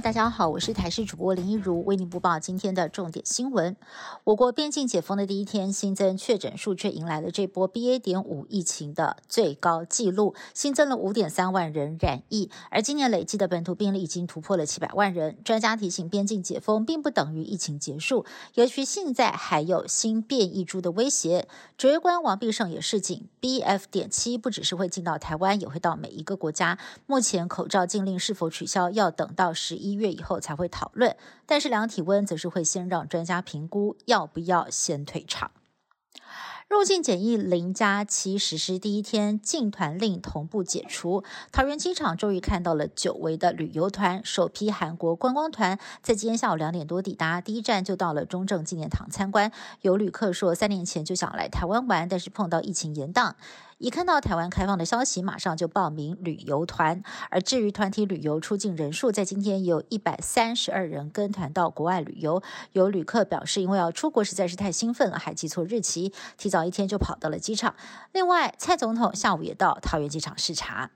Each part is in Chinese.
大家好，我是台视主播林一如，为您播报今天的重点新闻。我国边境解封的第一天，新增确诊数却迎来了这波 BA. 点五疫情的最高纪录，新增了五点三万人染疫，而今年累计的本土病例已经突破了七百万人。专家提醒，边境解封并不等于疫情结束，尤其现在还有新变异株的威胁。指挥官王必胜也示警，BF. 点七不只是会进到台湾，也会到每一个国家。目前口罩禁令是否取消，要等到十一一月以后才会讨论。但是量体温则是会先让专家评估要不要先退场。入境检疫零加七实施第一天，禁团令同步解除。桃园机场终于看到了久违的旅游团，首批韩国观光团在今天下午两点多抵达，第一站就到了中正纪念堂参观。有旅客说，三年前就想来台湾玩，但是碰到疫情延档。一看到台湾开放的消息，马上就报名旅游团。而至于团体旅游出境人数，在今天有一百三十二人跟团到国外旅游。有旅客表示，因为要出国实在是太兴奋了，还记错日期，提早一天就跑到了机场。另外，蔡总统下午也到桃园机场视察。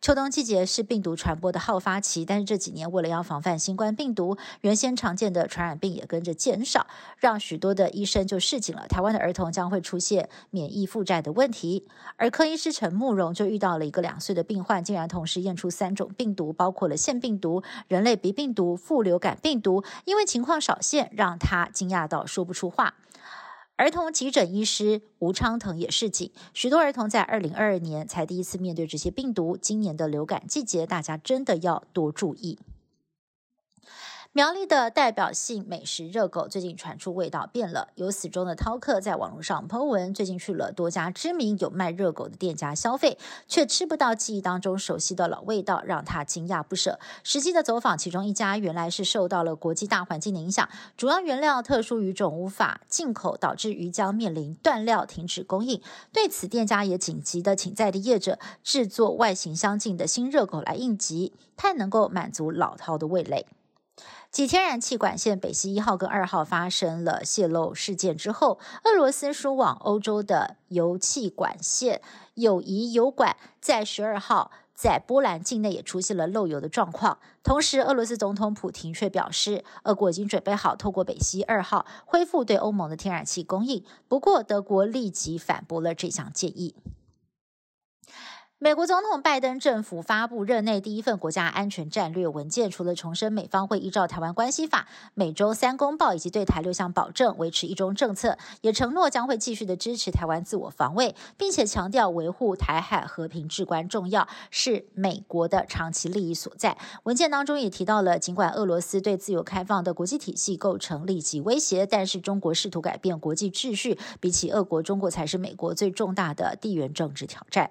秋冬季节是病毒传播的好发期，但是这几年为了要防范新冠病毒，原先常见的传染病也跟着减少，让许多的医生就示警了。台湾的儿童将会出现免疫负债的问题。儿科医师陈慕容就遇到了一个两岁的病患，竟然同时验出三种病毒，包括了腺病毒、人类鼻病毒、副流感病毒，因为情况少见，让他惊讶到说不出话。儿童急诊医师吴昌腾也示警，许多儿童在二零二二年才第一次面对这些病毒，今年的流感季节，大家真的要多注意。苗栗的代表性美食热狗最近传出味道变了，有死忠的饕客在网络上 po 文，最近去了多家知名有卖热狗的店家消费，却吃不到记忆当中熟悉的老味道，让他惊讶不舍。实际的走访其中一家，原来是受到了国际大环境的影响，主要原料特殊鱼种无法进口，导致鱼胶面临断料停止供应。对此，店家也紧急的请在地业者制作外形相近的新热狗来应急，太能够满足老饕的味蕾。继天然气管线北溪一号跟二号发生了泄漏事件之后，俄罗斯输往欧洲的油气管线友谊油管在十二号在波兰境内也出现了漏油的状况。同时，俄罗斯总统普廷却表示，俄国已经准备好透过北溪二号恢复对欧盟的天然气供应。不过，德国立即反驳了这项建议。美国总统拜登政府发布任内第一份国家安全战略文件，除了重申美方会依照《台湾关系法》、美中三公报以及对台六项保证维持一中政策，也承诺将会继续的支持台湾自我防卫，并且强调维护台海和平至关重要，是美国的长期利益所在。文件当中也提到了，尽管俄罗斯对自由开放的国际体系构成立即威胁，但是中国试图改变国际秩序，比起俄国，中国才是美国最重大的地缘政治挑战。